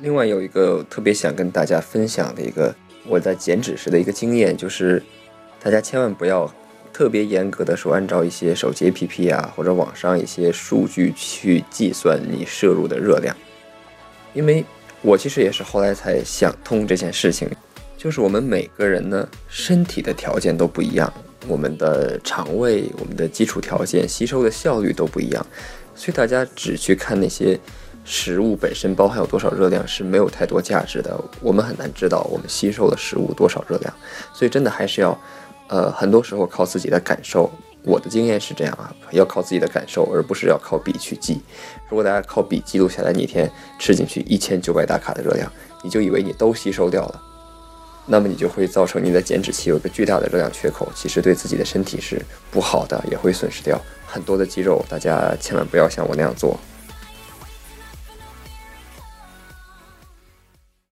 另外有一个特别想跟大家分享的一个我在减脂时的一个经验，就是大家千万不要特别严格的说按照一些手机 APP 啊或者网上一些数据去计算你摄入的热量，因为我其实也是后来才想通这件事情，就是我们每个人呢身体的条件都不一样，我们的肠胃、我们的基础条件、吸收的效率都不一样，所以大家只去看那些。食物本身包含有多少热量是没有太多价值的，我们很难知道我们吸收的食物多少热量，所以真的还是要，呃，很多时候靠自己的感受。我的经验是这样啊，要靠自己的感受，而不是要靠笔去记。如果大家靠笔记录下来，你一天吃进去一千九百大卡的热量，你就以为你都吸收掉了，那么你就会造成你的减脂期有一个巨大的热量缺口，其实对自己的身体是不好的，也会损失掉很多的肌肉。大家千万不要像我那样做。